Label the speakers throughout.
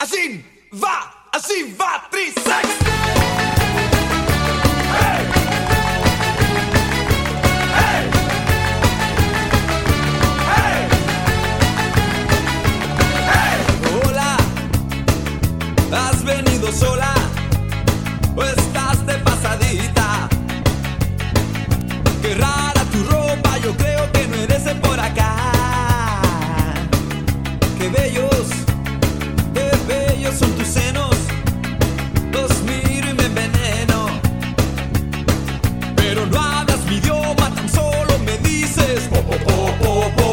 Speaker 1: Así va, así va, Trisex. Hola, has venido sola o estás de pasadita. Qué rara tu ropa, yo creo que no eres por acá. Qué bellos,
Speaker 2: 我不。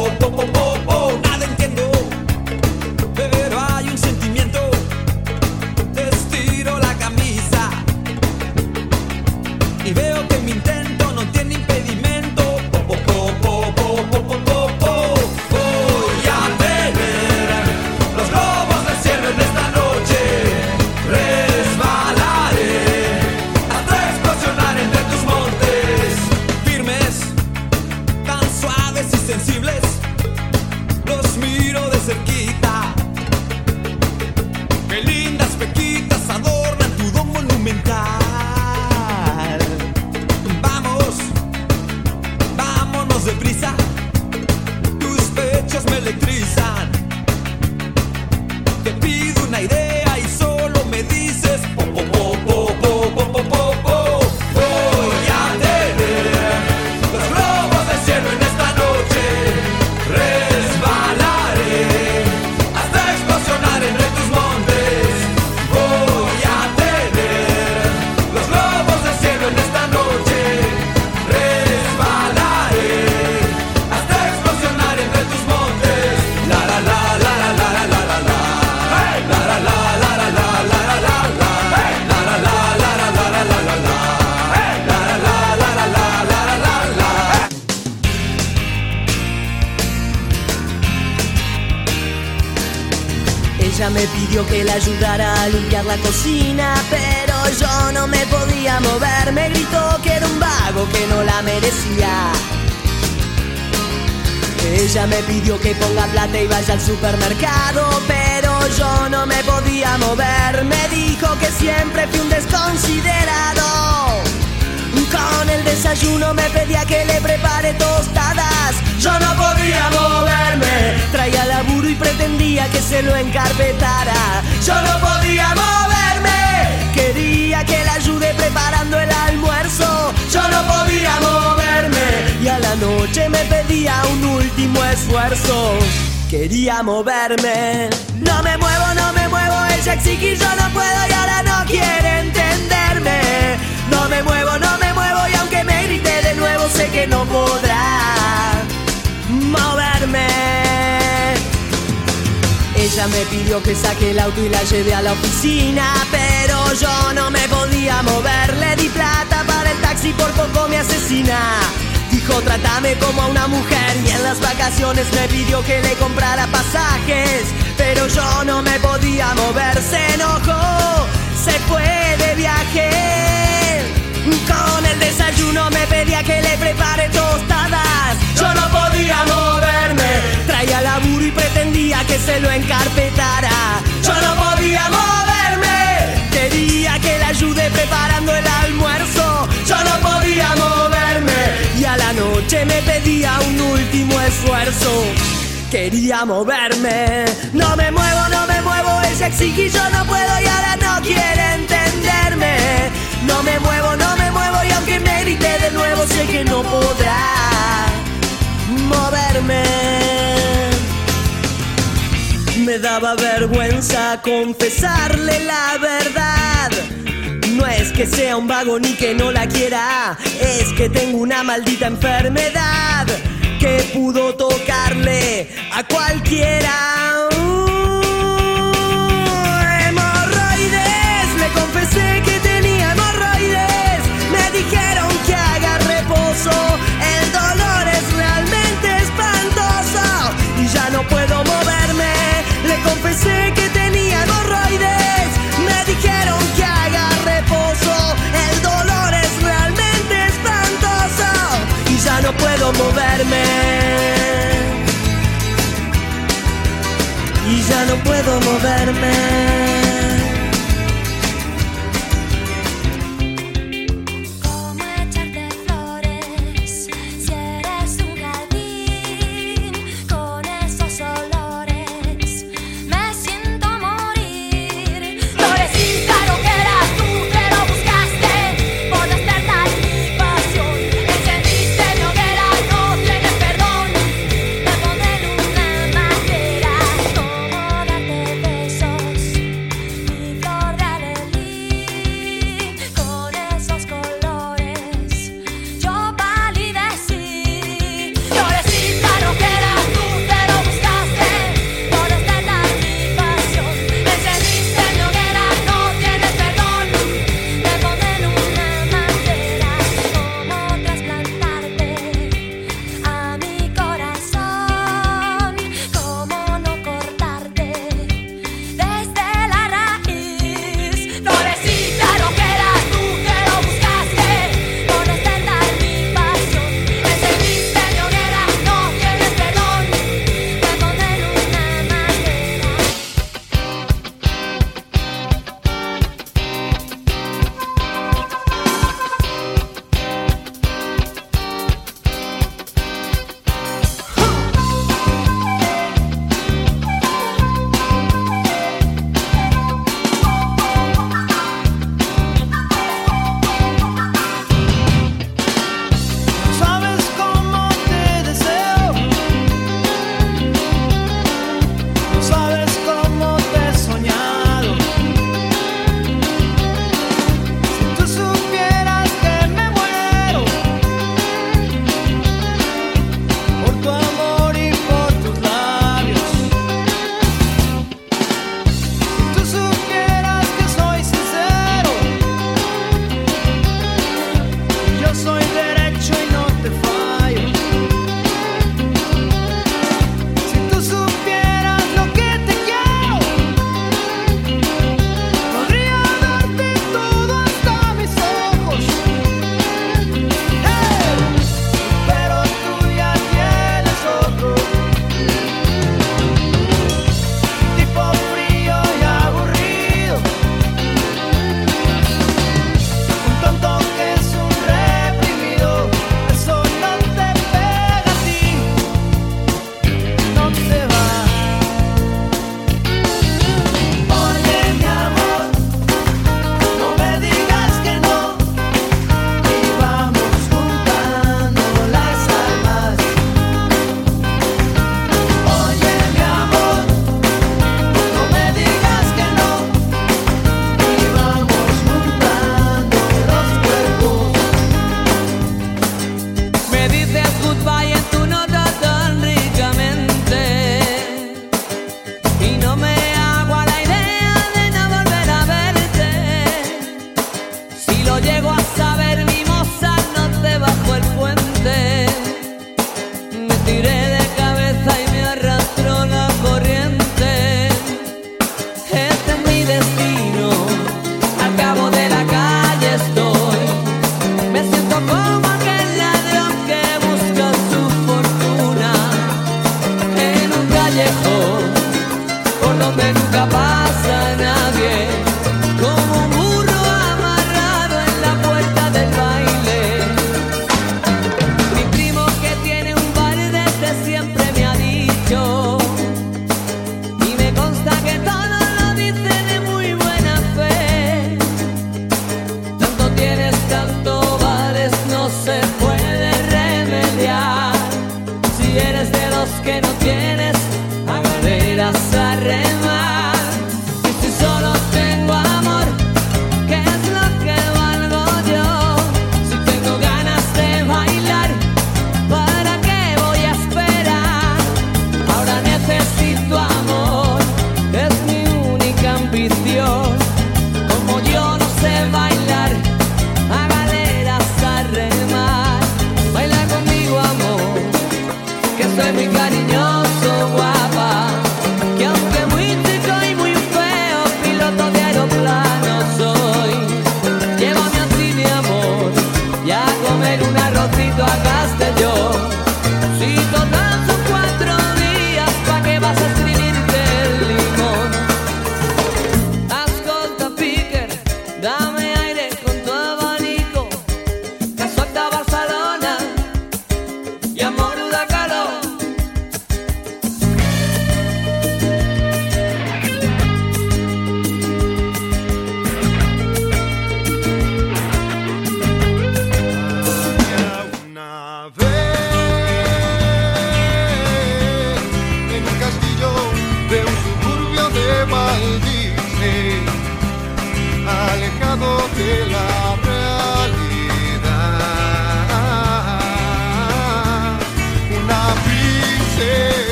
Speaker 2: Pidió que la ayudara a limpiar la cocina, pero yo no me podía mover. Me gritó que era un vago que no la merecía. Ella me pidió que ponga plata y vaya al supermercado, pero yo no me podía mover. Me dijo que siempre fui un desconsiderado. Con el desayuno me pedía que le prepare tostadas. Yo no podía moverme. Traía laburo y pretendía que se lo encarpetara. Yo no podía moverme. Quería que la ayude preparando el almuerzo. Yo no podía moverme. Y a la noche me pedía un último esfuerzo. Quería moverme. No me muevo, no me muevo. Ella exige y yo no puedo y ahora no quiere entenderme. No me muevo, no me muevo y aunque me grite de nuevo sé que no podrá Ella me pidió que saque el auto y la lleve a la oficina, pero yo no me podía mover. Le di plata para el taxi, por poco me asesina. Dijo, trátame como a una mujer y en las vacaciones me pidió que le comprara pasajes, pero yo no me podía mover. Se enojó, se fue de viaje. Con el desayuno me pedía que le prepare tostadas. Yo no podía moverme. Traía laburo y pretendía que se lo encarpetara. Yo no podía moverme. Quería que le ayude preparando el almuerzo. Yo no podía moverme. Y a la noche me pedía un último esfuerzo. Quería moverme. No me muevo, no me muevo. Ella exige yo no puedo y ahora no quiere entenderme. No me muevo, no me muevo y aunque me grite de nuevo sé que no podrá moverme. Me daba vergüenza confesarle la verdad. No es que sea un vago ni que no la quiera, es que tengo una maldita enfermedad que pudo tocarle a cualquiera. Uh,
Speaker 3: hemorroides,
Speaker 4: le confesé que tenía hemorroides, me dijeron que haga reposo. puedo moverme. Y ya no puedo moverme.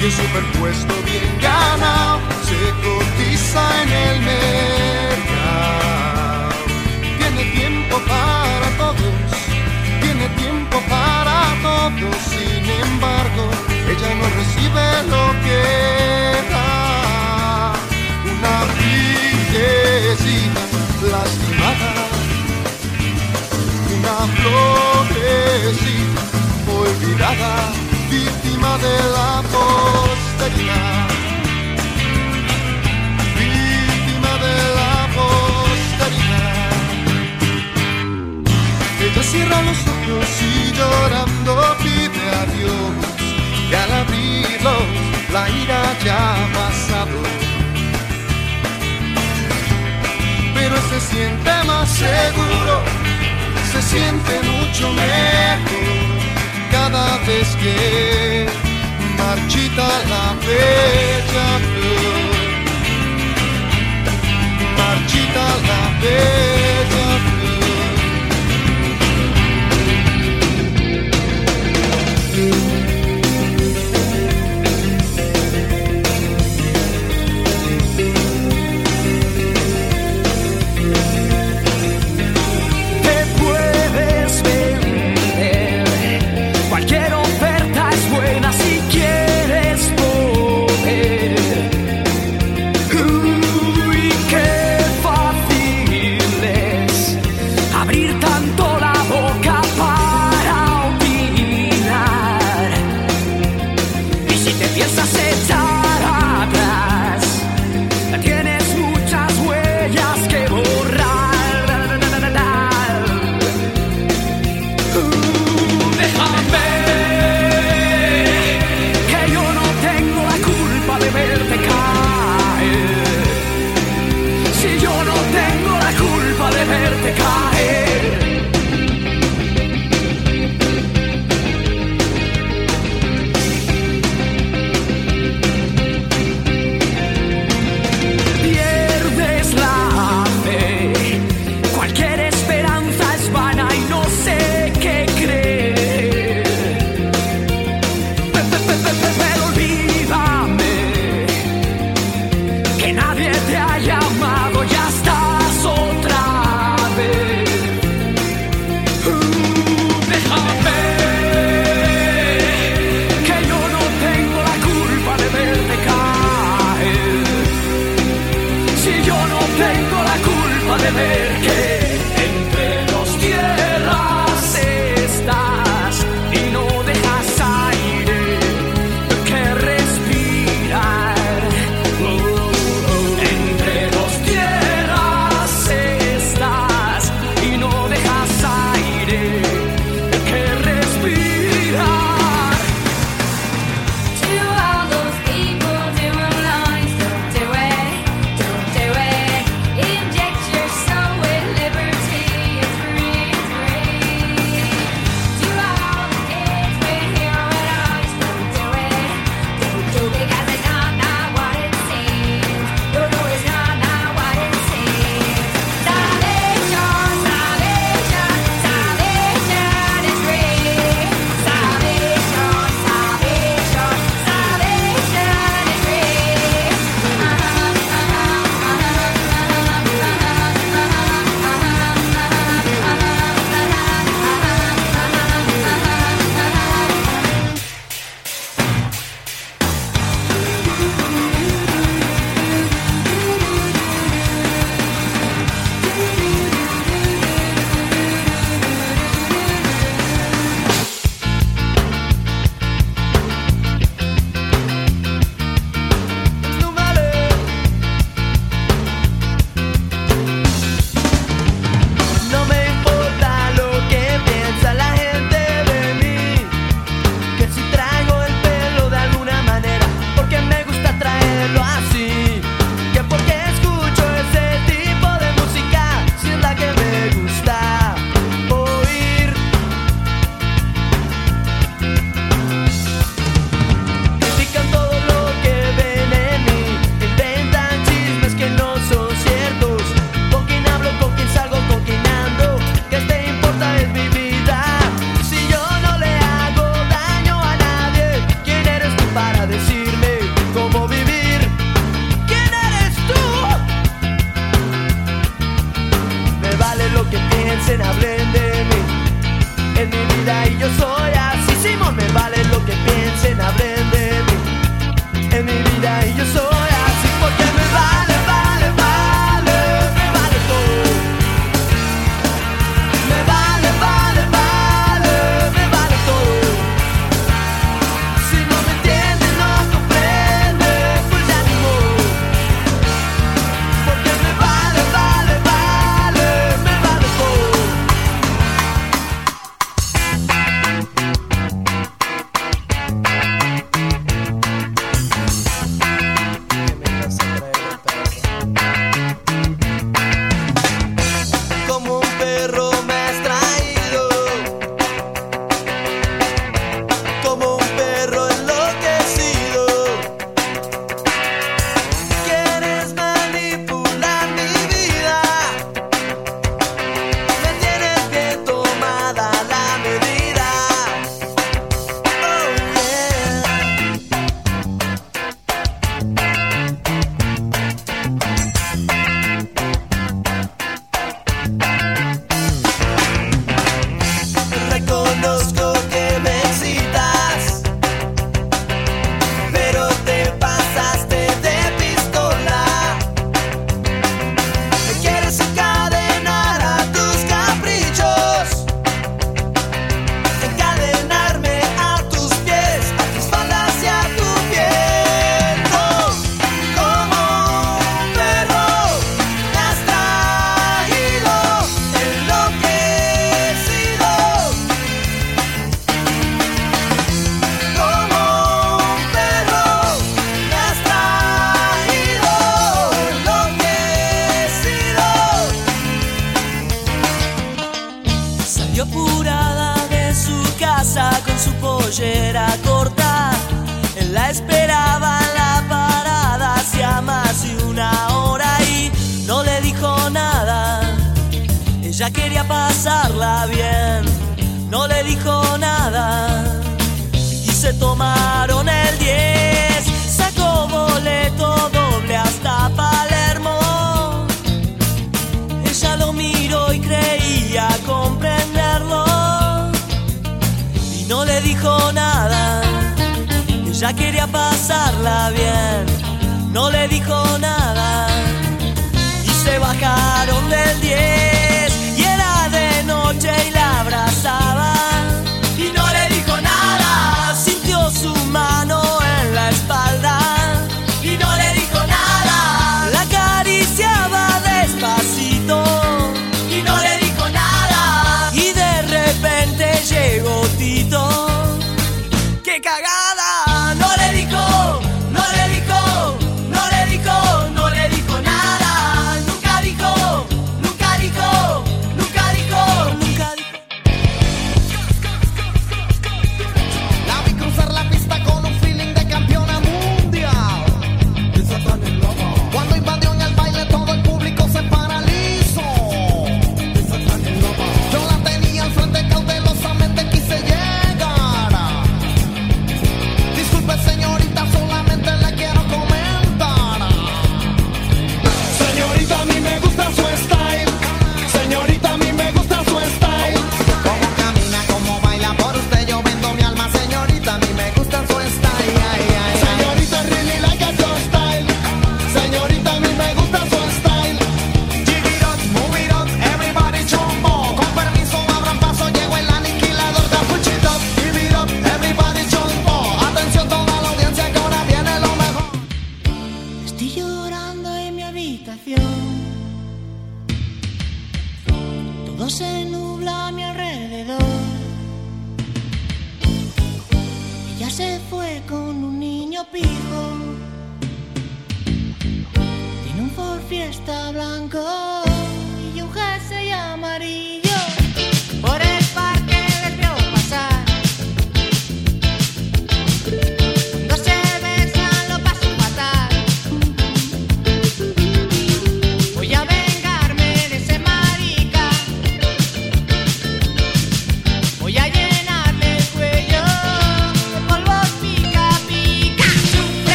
Speaker 4: Y un superpuesto bien ganado se cotiza en el mercado. Tiene tiempo para todos, tiene tiempo para todos, sin embargo, ella no recibe lo que da. Una princesita lastimada, una florecita olvidada, víctima de la posteridad. Víctima de la posteridad. Ella cierra los ojos y llorando pide a Dios que al abrirlos la ira ya ha pasado. Pero se siente más seguro, se siente mucho mejor Marchita la bella flor. Marchita la
Speaker 2: vecchia Y se bajaron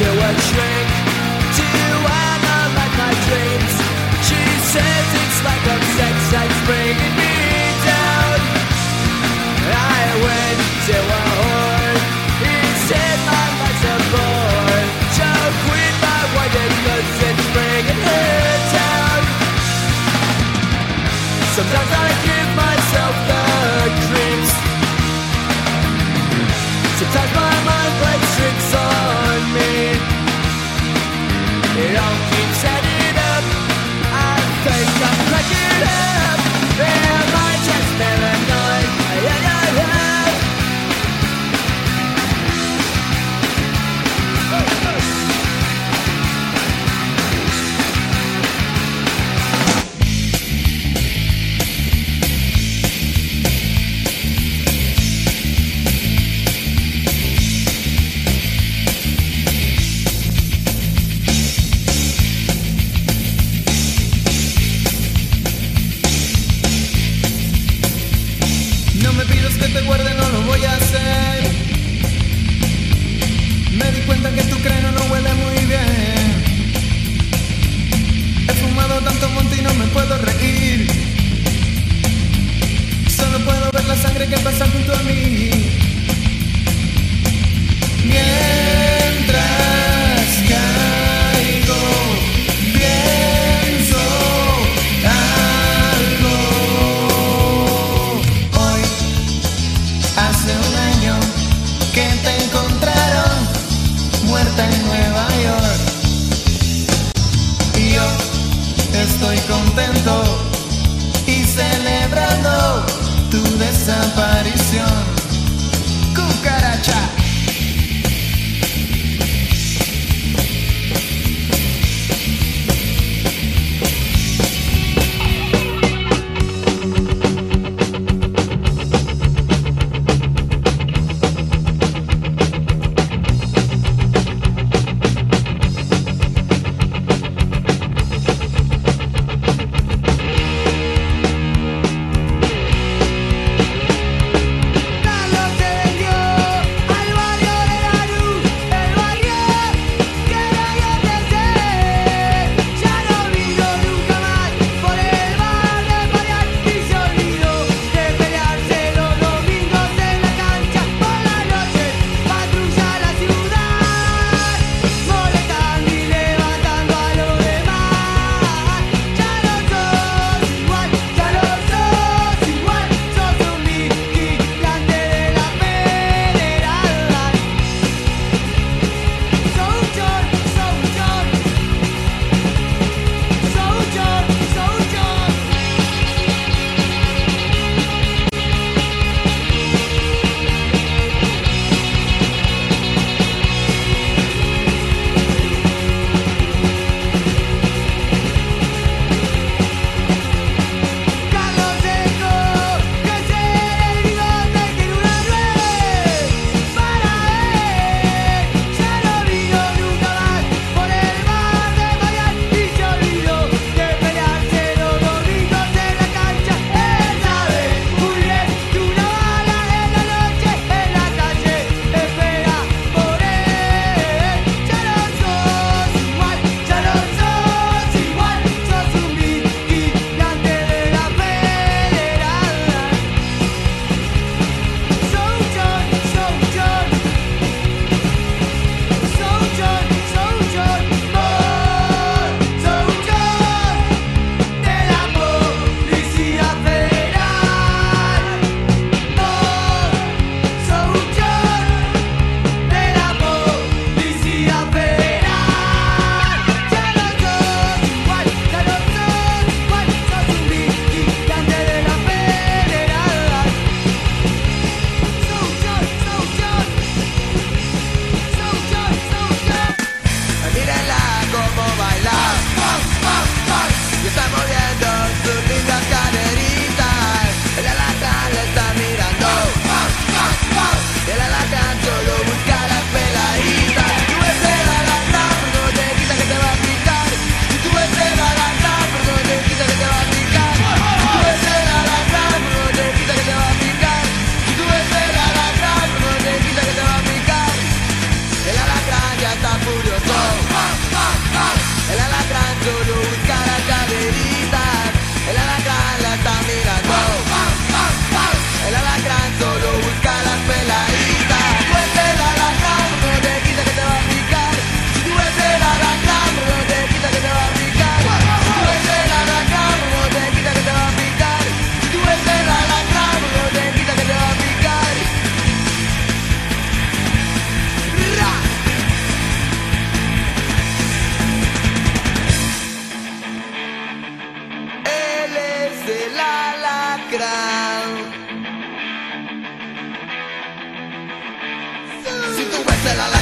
Speaker 5: do a to analyze my dreams. She says it's like a bringing me down. I went to
Speaker 2: el alacrán